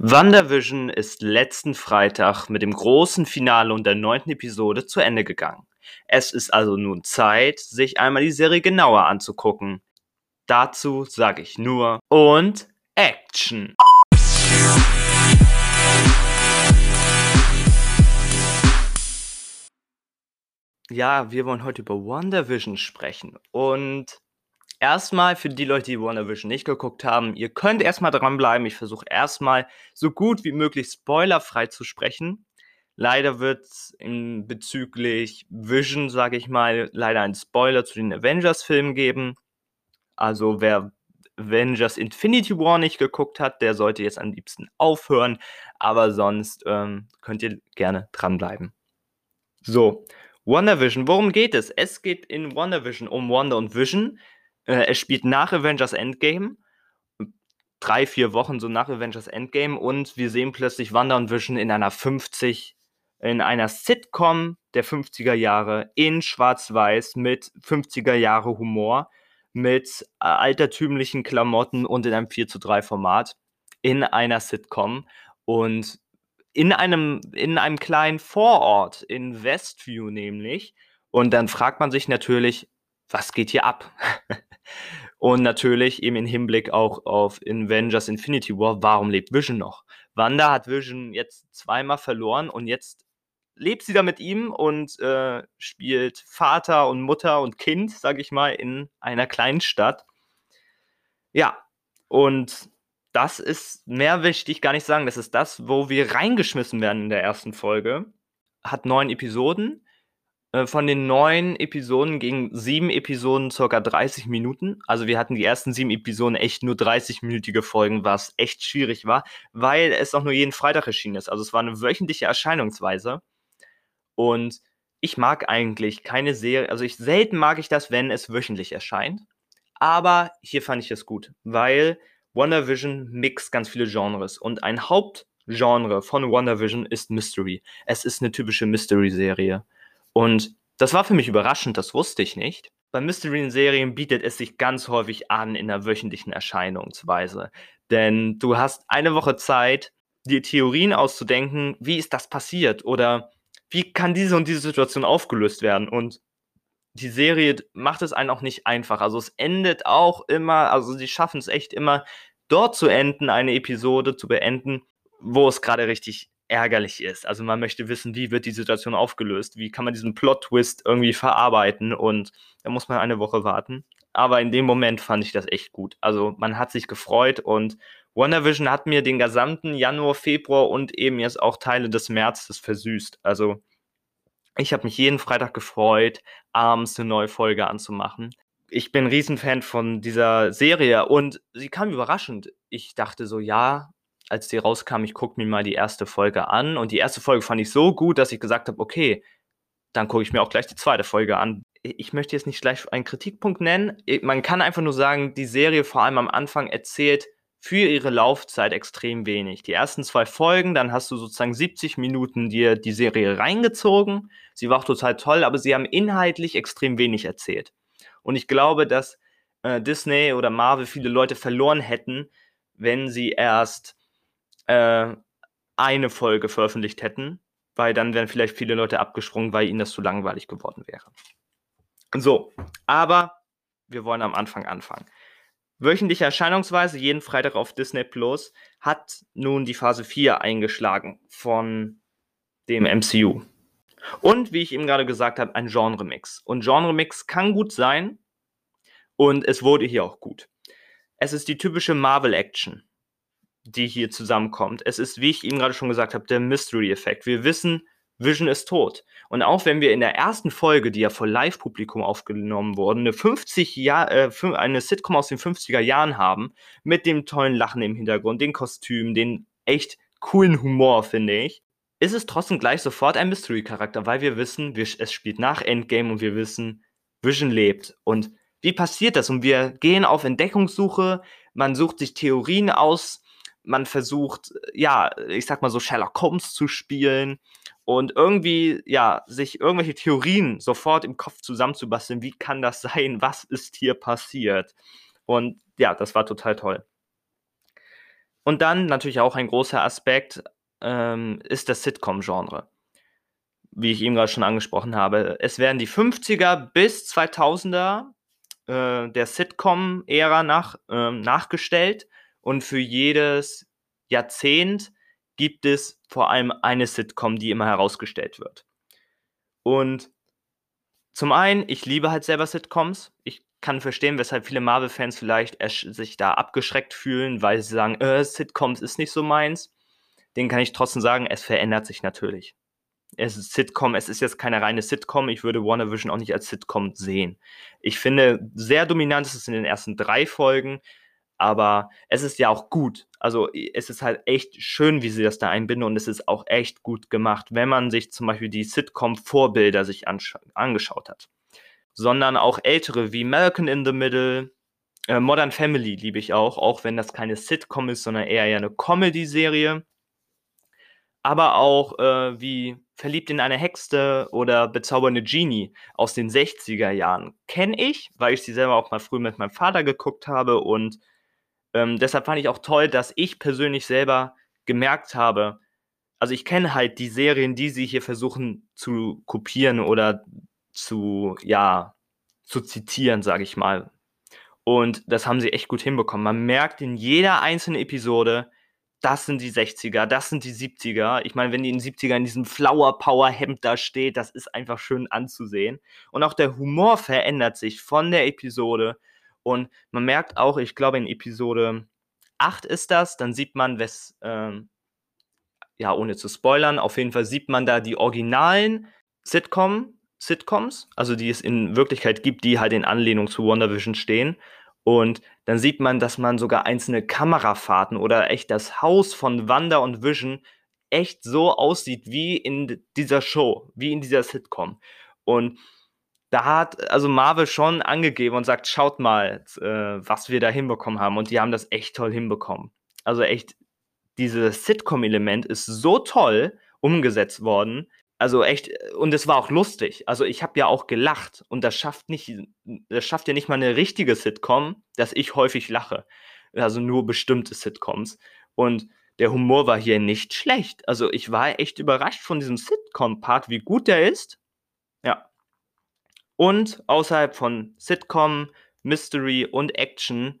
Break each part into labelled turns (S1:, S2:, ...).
S1: WandaVision ist letzten Freitag mit dem großen Finale und der neunten Episode zu Ende gegangen. Es ist also nun Zeit, sich einmal die Serie genauer anzugucken. Dazu sage ich nur und Action! Ja, wir wollen heute über WandaVision sprechen und Erstmal für die Leute, die WandaVision nicht geguckt haben, ihr könnt erstmal dranbleiben. Ich versuche erstmal so gut wie möglich spoilerfrei zu sprechen. Leider wird es bezüglich Vision, sage ich mal, leider einen Spoiler zu den Avengers-Filmen geben. Also wer Avengers Infinity War nicht geguckt hat, der sollte jetzt am liebsten aufhören. Aber sonst ähm, könnt ihr gerne dranbleiben. So, WandaVision, worum geht es? Es geht in WandaVision um Wanda und Vision, äh, es spielt nach Avengers Endgame. Drei, vier Wochen so nach Avengers Endgame und wir sehen plötzlich Wanda und Vision in einer 50, in einer Sitcom der 50er Jahre in Schwarz-Weiß mit 50er Jahre Humor, mit äh, altertümlichen Klamotten und in einem 4 zu 3 Format in einer Sitcom und in einem, in einem kleinen Vorort in Westview nämlich. Und dann fragt man sich natürlich, was geht hier ab? Und natürlich eben im Hinblick auch auf Avengers Infinity War, warum lebt Vision noch? Wanda hat Vision jetzt zweimal verloren und jetzt lebt sie da mit ihm und äh, spielt Vater und Mutter und Kind, sag ich mal, in einer kleinen Stadt. Ja, und das ist mehr wichtig gar nicht sagen. Das ist das, wo wir reingeschmissen werden in der ersten Folge. Hat neun Episoden von den neun Episoden gingen sieben Episoden circa 30 Minuten. Also wir hatten die ersten sieben Episoden echt nur 30-minütige Folgen, was echt schwierig war, weil es auch nur jeden Freitag erschienen ist. Also es war eine wöchentliche Erscheinungsweise. Und ich mag eigentlich keine Serie, also ich selten mag ich das, wenn es wöchentlich erscheint. Aber hier fand ich es gut, weil WandaVision mixt ganz viele Genres und ein Hauptgenre von WandaVision ist Mystery. Es ist eine typische Mystery-Serie. Und das war für mich überraschend, das wusste ich nicht. Bei Mystery-Serien bietet es sich ganz häufig an in der wöchentlichen Erscheinungsweise. Denn du hast eine Woche Zeit, dir Theorien auszudenken, wie ist das passiert oder wie kann diese und diese Situation aufgelöst werden. Und die Serie macht es einen auch nicht einfach. Also es endet auch immer, also sie schaffen es echt immer, dort zu enden, eine Episode zu beenden, wo es gerade richtig ärgerlich ist. Also man möchte wissen, wie wird die Situation aufgelöst, wie kann man diesen Plot-Twist irgendwie verarbeiten und da muss man eine Woche warten. Aber in dem Moment fand ich das echt gut. Also man hat sich gefreut und WandaVision hat mir den gesamten Januar, Februar und eben jetzt auch Teile des Märzes versüßt. Also ich habe mich jeden Freitag gefreut, abends eine neue Folge anzumachen. Ich bin ein Riesenfan von dieser Serie und sie kam überraschend. Ich dachte so, ja, als die rauskam, ich gucke mir mal die erste Folge an. Und die erste Folge fand ich so gut, dass ich gesagt habe, okay, dann gucke ich mir auch gleich die zweite Folge an. Ich möchte jetzt nicht gleich einen Kritikpunkt nennen. Man kann einfach nur sagen, die Serie vor allem am Anfang erzählt für ihre Laufzeit extrem wenig. Die ersten zwei Folgen, dann hast du sozusagen 70 Minuten dir die Serie reingezogen. Sie war total toll, aber sie haben inhaltlich extrem wenig erzählt. Und ich glaube, dass äh, Disney oder Marvel viele Leute verloren hätten, wenn sie erst äh, eine Folge veröffentlicht hätten, weil dann wären vielleicht viele Leute abgesprungen, weil ihnen das zu langweilig geworden wäre. So, aber wir wollen am Anfang anfangen. Wöchentliche Erscheinungsweise, jeden Freitag auf Disney Plus, hat nun die Phase 4 eingeschlagen von dem MCU. Und wie ich eben gerade gesagt habe, ein Genre-Mix. Und Genre-Mix kann gut sein und es wurde hier auch gut. Es ist die typische Marvel-Action die hier zusammenkommt. Es ist, wie ich eben gerade schon gesagt habe, der Mystery-Effekt. Wir wissen, Vision ist tot. Und auch wenn wir in der ersten Folge, die ja vor Live-Publikum aufgenommen wurde, eine 50 Jahr, äh, eine Sitcom aus den 50er Jahren haben, mit dem tollen Lachen im Hintergrund, den Kostümen, den echt coolen Humor, finde ich, ist es trotzdem gleich sofort ein Mystery-Charakter, weil wir wissen, wir, es spielt nach Endgame und wir wissen, Vision lebt. Und wie passiert das? Und wir gehen auf Entdeckungssuche, man sucht sich Theorien aus, man versucht, ja, ich sag mal so Sherlock Holmes zu spielen und irgendwie, ja, sich irgendwelche Theorien sofort im Kopf zusammenzubasteln. Wie kann das sein? Was ist hier passiert? Und ja, das war total toll. Und dann natürlich auch ein großer Aspekt ähm, ist das Sitcom-Genre. Wie ich eben gerade schon angesprochen habe. Es werden die 50er bis 2000er äh, der Sitcom-Ära nach, äh, nachgestellt. Und für jedes Jahrzehnt gibt es vor allem eine Sitcom, die immer herausgestellt wird. Und zum einen, ich liebe halt selber Sitcoms. Ich kann verstehen, weshalb viele Marvel-Fans vielleicht sich da abgeschreckt fühlen, weil sie sagen, äh, Sitcoms ist nicht so meins. Den kann ich trotzdem sagen, es verändert sich natürlich. Es ist Sitcom, es ist jetzt keine reine Sitcom. Ich würde WandaVision auch nicht als Sitcom sehen. Ich finde, sehr dominant ist es in den ersten drei Folgen, aber es ist ja auch gut. Also es ist halt echt schön, wie sie das da einbinden und es ist auch echt gut gemacht, wenn man sich zum Beispiel die Sitcom-Vorbilder sich angeschaut hat sondern auch ältere wie Malcolm in the Middle, äh, Modern Family liebe ich auch, auch wenn das keine Sitcom ist, sondern eher eine Comedy-Serie. Aber auch äh, wie Verliebt in eine Hexe oder Bezaubernde Genie aus den 60er Jahren kenne ich, weil ich sie selber auch mal früh mit meinem Vater geguckt habe und ähm, deshalb fand ich auch toll, dass ich persönlich selber gemerkt habe, also ich kenne halt die Serien, die sie hier versuchen zu kopieren oder zu, ja, zu zitieren, sage ich mal. Und das haben sie echt gut hinbekommen. Man merkt in jeder einzelnen Episode, das sind die 60er, das sind die 70er. Ich meine, wenn die in den 70er in diesem Flower Power Hemd da steht, das ist einfach schön anzusehen. Und auch der Humor verändert sich von der Episode. Und man merkt auch, ich glaube, in Episode 8 ist das, dann sieht man, wes, ähm, ja, ohne zu spoilern, auf jeden Fall sieht man da die originalen Sitcom Sitcoms, also die es in Wirklichkeit gibt, die halt in Anlehnung zu WandaVision stehen. Und dann sieht man, dass man sogar einzelne Kamerafahrten oder echt das Haus von Wanda und Vision echt so aussieht wie in dieser Show, wie in dieser Sitcom. Und da hat also Marvel schon angegeben und sagt, schaut mal, äh, was wir da hinbekommen haben. Und die haben das echt toll hinbekommen. Also echt, dieses Sitcom-Element ist so toll umgesetzt worden, also echt, und es war auch lustig. Also ich habe ja auch gelacht und das schafft nicht, das schafft ja nicht mal eine richtige Sitcom, dass ich häufig lache. Also nur bestimmte Sitcoms. Und der Humor war hier nicht schlecht. Also ich war echt überrascht von diesem Sitcom-Part, wie gut der ist. Ja. Und außerhalb von Sitcom, Mystery und Action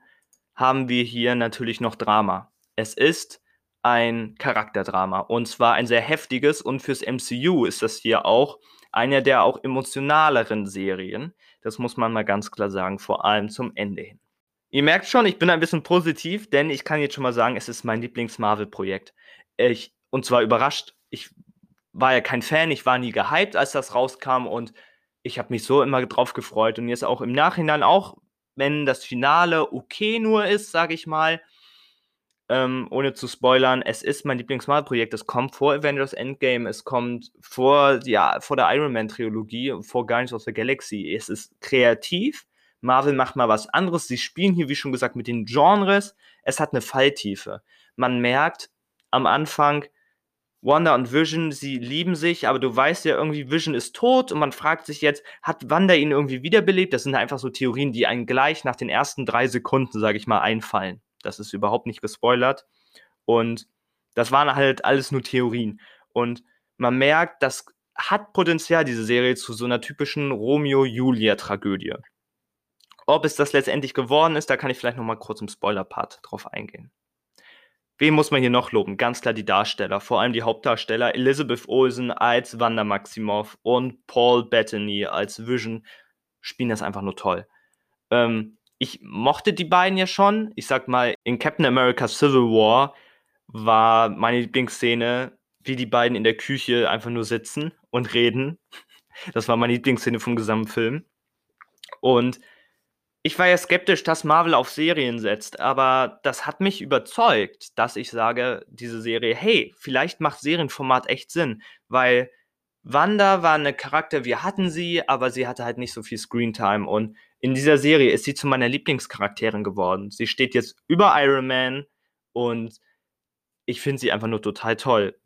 S1: haben wir hier natürlich noch Drama. Es ist ein Charakterdrama. Und zwar ein sehr heftiges und fürs MCU ist das hier auch eine der auch emotionaleren Serien. Das muss man mal ganz klar sagen, vor allem zum Ende hin. Ihr merkt schon, ich bin ein bisschen positiv, denn ich kann jetzt schon mal sagen, es ist mein Lieblings-Marvel-Projekt. und zwar überrascht. Ich war ja kein Fan, ich war nie gehypt, als das rauskam und ich habe mich so immer drauf gefreut und jetzt auch im Nachhinein, auch wenn das Finale okay nur ist, sage ich mal, ähm, ohne zu spoilern, es ist mein Lieblings-Marvel-Projekt. Es kommt vor Avengers Endgame, es kommt vor, ja, vor der Iron Man-Trilogie, vor Guardians of the Galaxy. Es ist kreativ. Marvel macht mal was anderes. Sie spielen hier, wie schon gesagt, mit den Genres. Es hat eine Falltiefe. Man merkt am Anfang, Wanda und Vision, sie lieben sich, aber du weißt ja irgendwie, Vision ist tot und man fragt sich jetzt, hat Wanda ihn irgendwie wiederbelebt? Das sind einfach so Theorien, die einen gleich nach den ersten drei Sekunden, sage ich mal, einfallen. Das ist überhaupt nicht gespoilert. Und das waren halt alles nur Theorien. Und man merkt, das hat Potenzial, diese Serie, zu so einer typischen Romeo-Julia-Tragödie. Ob es das letztendlich geworden ist, da kann ich vielleicht nochmal kurz im Spoiler-Part drauf eingehen. Wen muss man hier noch loben? Ganz klar die Darsteller, vor allem die Hauptdarsteller. Elizabeth Olsen als Wanda Maximoff und Paul Bettany als Vision spielen das einfach nur toll. Ähm, ich mochte die beiden ja schon. Ich sag mal, in Captain America Civil War war meine Lieblingsszene, wie die beiden in der Küche einfach nur sitzen und reden. Das war meine Lieblingsszene vom gesamten Film. Und ich war ja skeptisch, dass Marvel auf Serien setzt, aber das hat mich überzeugt, dass ich sage, diese Serie, hey, vielleicht macht Serienformat echt Sinn, weil Wanda war eine Charakter, wir hatten sie, aber sie hatte halt nicht so viel Screentime und in dieser Serie ist sie zu meiner Lieblingscharakterin geworden. Sie steht jetzt über Iron Man und ich finde sie einfach nur total toll,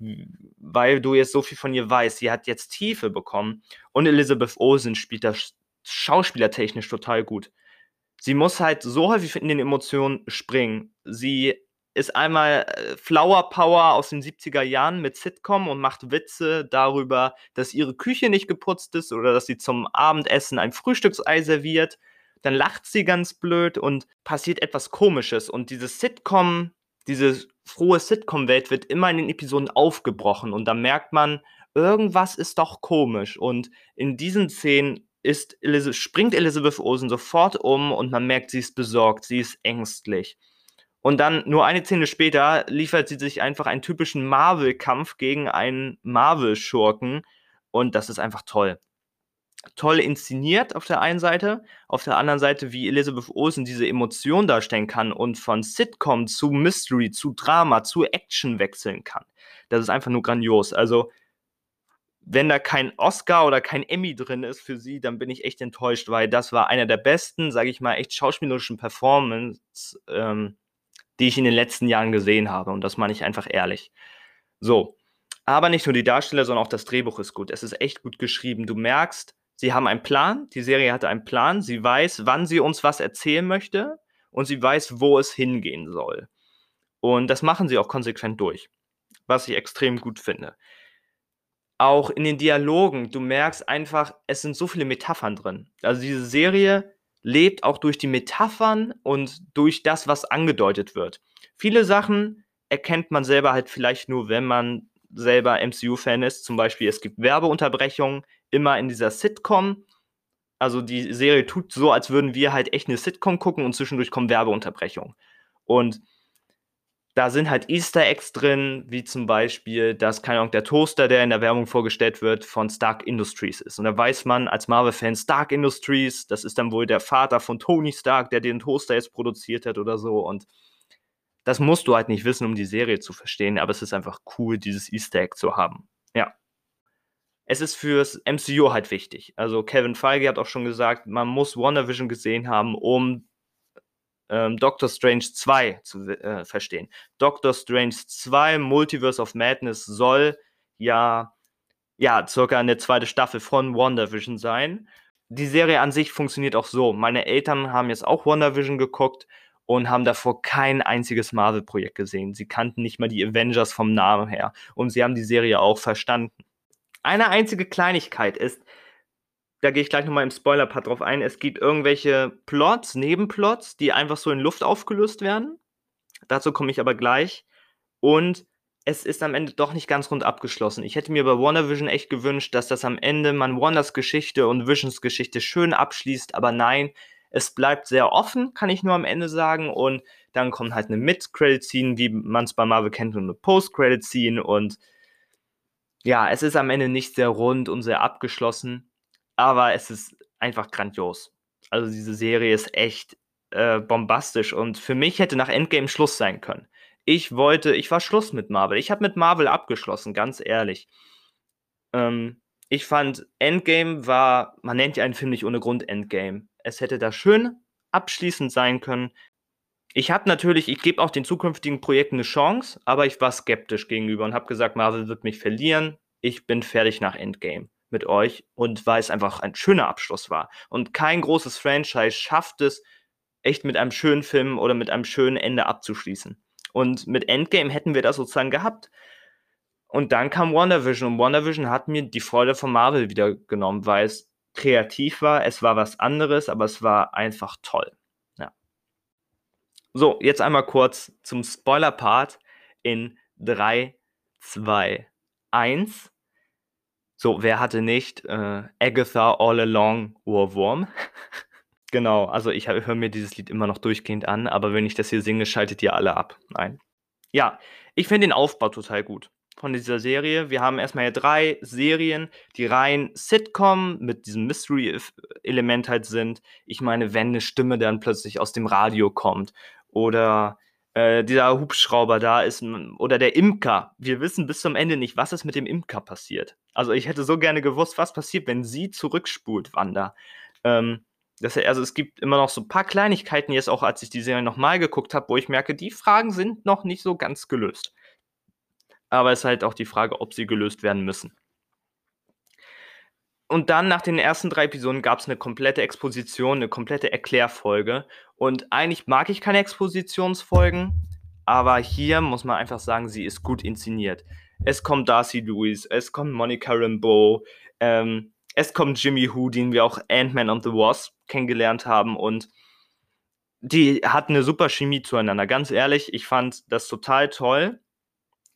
S1: weil du jetzt so viel von ihr weißt. Sie hat jetzt Tiefe bekommen und Elizabeth Olsen spielt das schauspielertechnisch total gut. Sie muss halt so häufig in den Emotionen springen. Sie ist einmal äh, Flower Power aus den 70er Jahren mit Sitcom und macht Witze darüber, dass ihre Küche nicht geputzt ist oder dass sie zum Abendessen ein Frühstücksei serviert. Dann lacht sie ganz blöd und passiert etwas Komisches. Und dieses Sitcom, diese frohe Sitcom-Welt wird immer in den Episoden aufgebrochen. Und da merkt man, irgendwas ist doch komisch. Und in diesen Szenen ist Elizabeth, springt Elizabeth Olsen sofort um und man merkt, sie ist besorgt, sie ist ängstlich. Und dann nur eine Szene später liefert sie sich einfach einen typischen Marvel-Kampf gegen einen Marvel-Schurken. Und das ist einfach toll. Toll inszeniert auf der einen Seite, auf der anderen Seite, wie Elizabeth Olsen diese Emotion darstellen kann und von Sitcom zu Mystery, zu Drama, zu Action wechseln kann. Das ist einfach nur grandios. Also, wenn da kein Oscar oder kein Emmy drin ist für sie, dann bin ich echt enttäuscht, weil das war einer der besten, sage ich mal, echt schauspielerischen Performance ähm, die ich in den letzten Jahren gesehen habe. Und das meine ich einfach ehrlich. So. Aber nicht nur die Darsteller, sondern auch das Drehbuch ist gut. Es ist echt gut geschrieben. Du merkst, sie haben einen Plan. Die Serie hatte einen Plan. Sie weiß, wann sie uns was erzählen möchte. Und sie weiß, wo es hingehen soll. Und das machen sie auch konsequent durch. Was ich extrem gut finde. Auch in den Dialogen, du merkst einfach, es sind so viele Metaphern drin. Also diese Serie lebt auch durch die Metaphern und durch das, was angedeutet wird. Viele Sachen erkennt man selber halt vielleicht nur, wenn man selber MCU-Fan ist. Zum Beispiel, es gibt Werbeunterbrechungen immer in dieser Sitcom. Also die Serie tut so, als würden wir halt echt eine Sitcom gucken und zwischendurch kommen Werbeunterbrechungen. Und da sind halt Easter Eggs drin, wie zum Beispiel, dass, keine Ahnung, der Toaster, der in der Werbung vorgestellt wird, von Stark Industries ist. Und da weiß man als Marvel-Fan, Stark Industries, das ist dann wohl der Vater von Tony Stark, der den Toaster jetzt produziert hat oder so. Und das musst du halt nicht wissen, um die Serie zu verstehen, aber es ist einfach cool, dieses Easter Egg zu haben. Ja. Es ist fürs MCU halt wichtig. Also Kevin Feige hat auch schon gesagt, man muss WandaVision gesehen haben, um ähm, Doctor Strange 2 zu äh, verstehen. Doctor Strange 2 Multiverse of Madness soll ja, ja circa eine zweite Staffel von WandaVision sein. Die Serie an sich funktioniert auch so. Meine Eltern haben jetzt auch WandaVision geguckt und haben davor kein einziges Marvel-Projekt gesehen. Sie kannten nicht mal die Avengers vom Namen her und sie haben die Serie auch verstanden. Eine einzige Kleinigkeit ist, da gehe ich gleich nochmal im Spoiler-Part drauf ein. Es gibt irgendwelche Plots, Nebenplots, die einfach so in Luft aufgelöst werden. Dazu komme ich aber gleich. Und es ist am Ende doch nicht ganz rund abgeschlossen. Ich hätte mir bei WandaVision echt gewünscht, dass das am Ende man Wanders Geschichte und Visions Geschichte schön abschließt, aber nein, es bleibt sehr offen, kann ich nur am Ende sagen. Und dann kommt halt eine Mid-Credit-Scene, wie man es bei Marvel kennt, und eine Post-Credit-Scene. Und ja, es ist am Ende nicht sehr rund und sehr abgeschlossen aber es ist einfach grandios. Also diese Serie ist echt äh, bombastisch und für mich hätte nach Endgame Schluss sein können. Ich wollte, ich war Schluss mit Marvel. Ich habe mit Marvel abgeschlossen, ganz ehrlich. Ähm, ich fand Endgame war, man nennt ja einen Film nicht ohne Grund Endgame. Es hätte da schön abschließend sein können. Ich habe natürlich, ich gebe auch den zukünftigen Projekten eine Chance, aber ich war skeptisch gegenüber und habe gesagt, Marvel wird mich verlieren. Ich bin fertig nach Endgame mit euch und weil es einfach ein schöner Abschluss war. Und kein großes Franchise schafft es, echt mit einem schönen Film oder mit einem schönen Ende abzuschließen. Und mit Endgame hätten wir das sozusagen gehabt. Und dann kam WandaVision und WandaVision hat mir die Freude von Marvel wieder genommen, weil es kreativ war, es war was anderes, aber es war einfach toll. Ja. So, jetzt einmal kurz zum Spoiler-Part in 3, 2, 1. So, wer hatte nicht äh, Agatha All Along Ohrwurm? genau, also ich höre mir dieses Lied immer noch durchgehend an, aber wenn ich das hier singe, schaltet ihr alle ab. Nein. Ja, ich finde den Aufbau total gut von dieser Serie. Wir haben erstmal ja drei Serien, die rein Sitcom mit diesem Mystery-Element halt sind. Ich meine, wenn eine Stimme dann plötzlich aus dem Radio kommt oder äh, dieser Hubschrauber da ist oder der Imker. Wir wissen bis zum Ende nicht, was ist mit dem Imker passiert. Also ich hätte so gerne gewusst, was passiert, wenn sie zurückspult, Wanda. Ähm, das, also es gibt immer noch so ein paar Kleinigkeiten jetzt auch, als ich die Serie nochmal geguckt habe, wo ich merke, die Fragen sind noch nicht so ganz gelöst. Aber es ist halt auch die Frage, ob sie gelöst werden müssen. Und dann nach den ersten drei Episoden gab es eine komplette Exposition, eine komplette Erklärfolge. Und eigentlich mag ich keine Expositionsfolgen, aber hier muss man einfach sagen, sie ist gut inszeniert. Es kommt Darcy Lewis, es kommt Monica Rambeau, ähm, es kommt Jimmy Who, den wir auch Ant-Man and the Wasp kennengelernt haben und die hatten eine super Chemie zueinander. Ganz ehrlich, ich fand das total toll,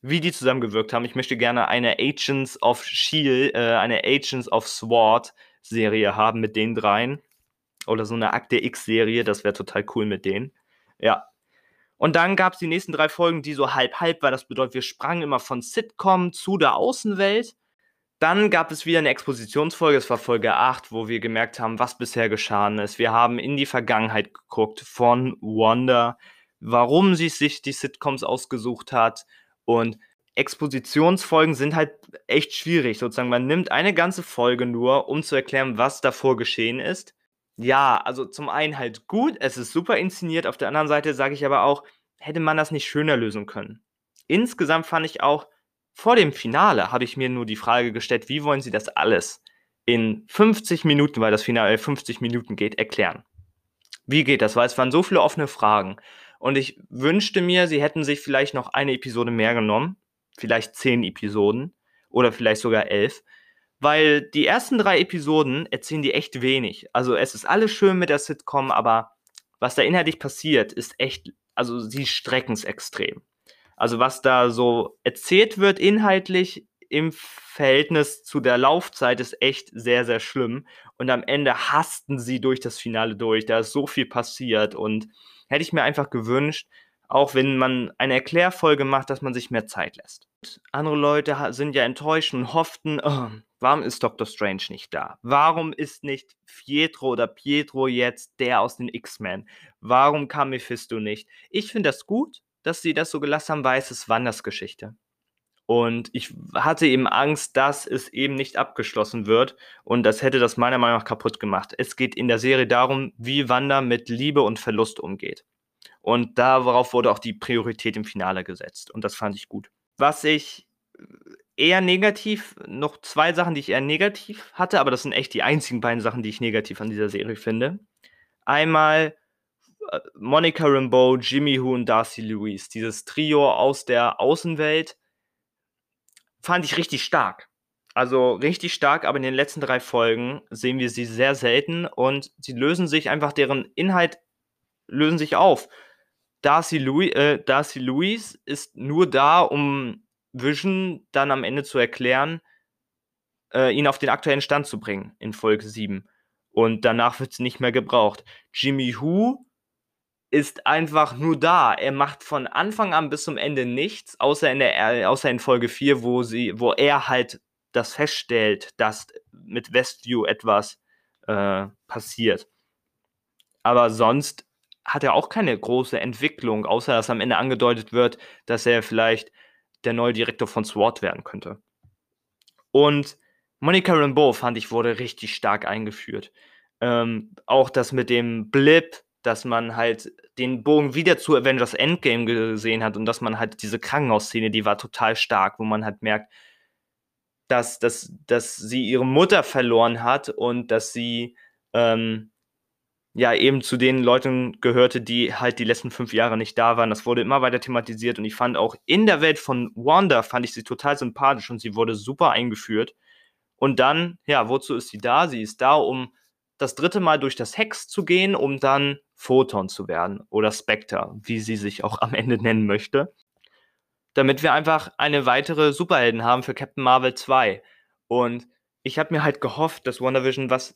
S1: wie die zusammengewirkt haben. Ich möchte gerne eine Agents of Shield, äh, eine Agents of Sword Serie haben mit den dreien. Oder so eine Akte X-Serie, das wäre total cool mit denen. Ja. Und dann gab es die nächsten drei Folgen, die so halb-halb war. Das bedeutet, wir sprangen immer von Sitcom zu der Außenwelt. Dann gab es wieder eine Expositionsfolge, es war Folge 8, wo wir gemerkt haben, was bisher geschehen ist. Wir haben in die Vergangenheit geguckt von Wanda, warum sie sich die Sitcoms ausgesucht hat. Und Expositionsfolgen sind halt echt schwierig. Sozusagen, man nimmt eine ganze Folge nur, um zu erklären, was davor geschehen ist. Ja, also zum einen halt gut, es ist super inszeniert. Auf der anderen Seite sage ich aber auch, hätte man das nicht schöner lösen können. Insgesamt fand ich auch, vor dem Finale habe ich mir nur die Frage gestellt, wie wollen Sie das alles in 50 Minuten, weil das Finale 50 Minuten geht, erklären? Wie geht das? Weil es waren so viele offene Fragen. Und ich wünschte mir, sie hätten sich vielleicht noch eine Episode mehr genommen. Vielleicht zehn Episoden. Oder vielleicht sogar elf. Weil die ersten drei Episoden erzählen die echt wenig. Also es ist alles schön mit der Sitcom, aber was da inhaltlich passiert, ist echt, also sie strecken es extrem. Also was da so erzählt wird inhaltlich im Verhältnis zu der Laufzeit ist echt sehr, sehr schlimm. Und am Ende hasten sie durch das Finale durch. Da ist so viel passiert und hätte ich mir einfach gewünscht, auch wenn man eine Erklärfolge macht, dass man sich mehr Zeit lässt. Andere Leute sind ja enttäuscht und hofften, oh, warum ist Dr. Strange nicht da? Warum ist nicht Pietro oder Pietro jetzt der aus den X-Men? Warum kam Mephisto nicht? Ich finde das gut, dass sie das so gelassen haben, weil es ist Wanders Geschichte. Und ich hatte eben Angst, dass es eben nicht abgeschlossen wird. Und das hätte das meiner Meinung nach kaputt gemacht. Es geht in der Serie darum, wie Wanda mit Liebe und Verlust umgeht. Und darauf wurde auch die Priorität im Finale gesetzt. Und das fand ich gut. Was ich eher negativ, noch zwei Sachen, die ich eher negativ hatte, aber das sind echt die einzigen beiden Sachen, die ich negativ an dieser Serie finde. Einmal äh, Monica Rambeau, Jimmy Who und Darcy Lewis, dieses Trio aus der Außenwelt, fand ich richtig stark. Also richtig stark, aber in den letzten drei Folgen sehen wir sie sehr selten und sie lösen sich einfach, deren Inhalt lösen sich auf. Darcy, Louis, äh, Darcy Lewis ist nur da, um Vision dann am Ende zu erklären, äh, ihn auf den aktuellen Stand zu bringen in Folge 7. Und danach wird sie nicht mehr gebraucht. Jimmy Who ist einfach nur da. Er macht von Anfang an bis zum Ende nichts, außer in, der, außer in Folge 4, wo, sie, wo er halt das feststellt, dass mit Westview etwas äh, passiert. Aber sonst hat er auch keine große Entwicklung, außer dass am Ende angedeutet wird, dass er vielleicht der neue Direktor von SWAT werden könnte. Und Monica Rambeau, fand ich, wurde richtig stark eingeführt. Ähm, auch das mit dem Blip, dass man halt den Bogen wieder zu Avengers Endgame gesehen hat und dass man halt diese Krankenhausszene, die war total stark, wo man halt merkt, dass, dass, dass sie ihre Mutter verloren hat und dass sie ähm, ja eben zu den Leuten gehörte, die halt die letzten fünf Jahre nicht da waren. Das wurde immer weiter thematisiert und ich fand auch in der Welt von Wanda fand ich sie total sympathisch und sie wurde super eingeführt. Und dann, ja, wozu ist sie da? Sie ist da, um das dritte Mal durch das Hex zu gehen, um dann Photon zu werden oder Spectre, wie sie sich auch am Ende nennen möchte. Damit wir einfach eine weitere Superhelden haben für Captain Marvel 2. Und ich habe mir halt gehofft, dass WandaVision was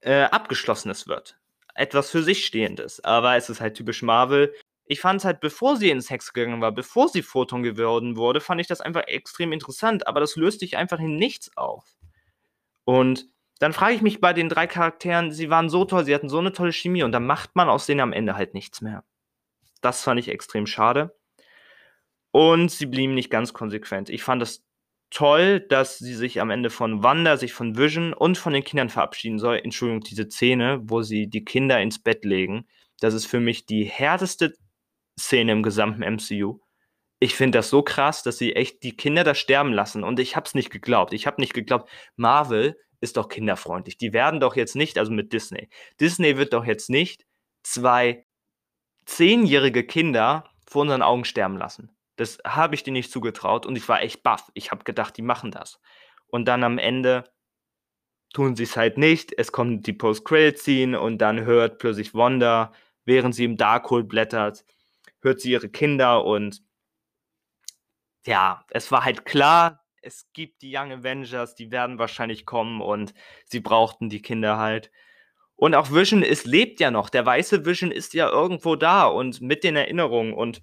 S1: äh, Abgeschlossenes wird. Etwas für sich Stehendes. Aber es ist halt typisch Marvel. Ich fand es halt, bevor sie ins Hex gegangen war, bevor sie Photon geworden wurde, fand ich das einfach extrem interessant. Aber das löst dich einfach in nichts auf. Und dann frage ich mich bei den drei Charakteren, sie waren so toll, sie hatten so eine tolle Chemie und dann macht man aus denen am Ende halt nichts mehr. Das fand ich extrem schade. Und sie blieben nicht ganz konsequent. Ich fand es toll, dass sie sich am Ende von Wanda, sich von Vision und von den Kindern verabschieden soll. Entschuldigung, diese Szene, wo sie die Kinder ins Bett legen. Das ist für mich die härteste Szene im gesamten MCU. Ich finde das so krass, dass sie echt die Kinder da sterben lassen. Und ich habe es nicht geglaubt. Ich habe nicht geglaubt, Marvel ist doch kinderfreundlich. Die werden doch jetzt nicht, also mit Disney, Disney wird doch jetzt nicht zwei zehnjährige Kinder vor unseren Augen sterben lassen. Das habe ich denen nicht zugetraut und ich war echt baff. Ich habe gedacht, die machen das. Und dann am Ende tun sie es halt nicht. Es kommt die Post-Credit-Scene und dann hört plötzlich Wanda, während sie im Darkhold blättert, hört sie ihre Kinder und ja, es war halt klar, es gibt die Young Avengers, die werden wahrscheinlich kommen und sie brauchten die Kinder halt. Und auch Vision ist, lebt ja noch. Der weiße Vision ist ja irgendwo da und mit den Erinnerungen. Und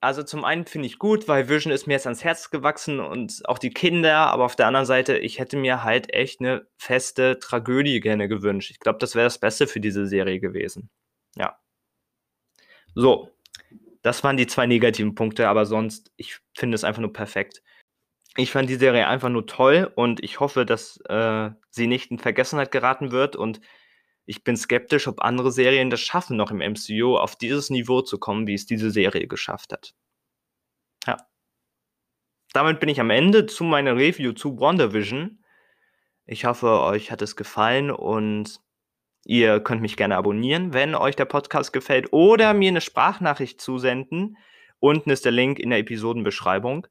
S1: also zum einen finde ich gut, weil Vision ist mir jetzt ans Herz gewachsen und auch die Kinder, aber auf der anderen Seite, ich hätte mir halt echt eine feste Tragödie gerne gewünscht. Ich glaube, das wäre das Beste für diese Serie gewesen. Ja. So, das waren die zwei negativen Punkte, aber sonst, ich finde es einfach nur perfekt. Ich fand die Serie einfach nur toll und ich hoffe, dass äh, sie nicht in Vergessenheit geraten wird und ich bin skeptisch, ob andere Serien das schaffen, noch im MCU auf dieses Niveau zu kommen, wie es diese Serie geschafft hat. Ja. Damit bin ich am Ende zu meiner Review zu WandaVision. Ich hoffe, euch hat es gefallen und Ihr könnt mich gerne abonnieren, wenn euch der Podcast gefällt, oder mir eine Sprachnachricht zusenden. Unten ist der Link in der Episodenbeschreibung.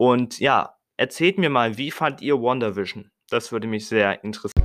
S1: Und ja, erzählt mir mal, wie fand ihr WandaVision? Das würde mich sehr interessieren.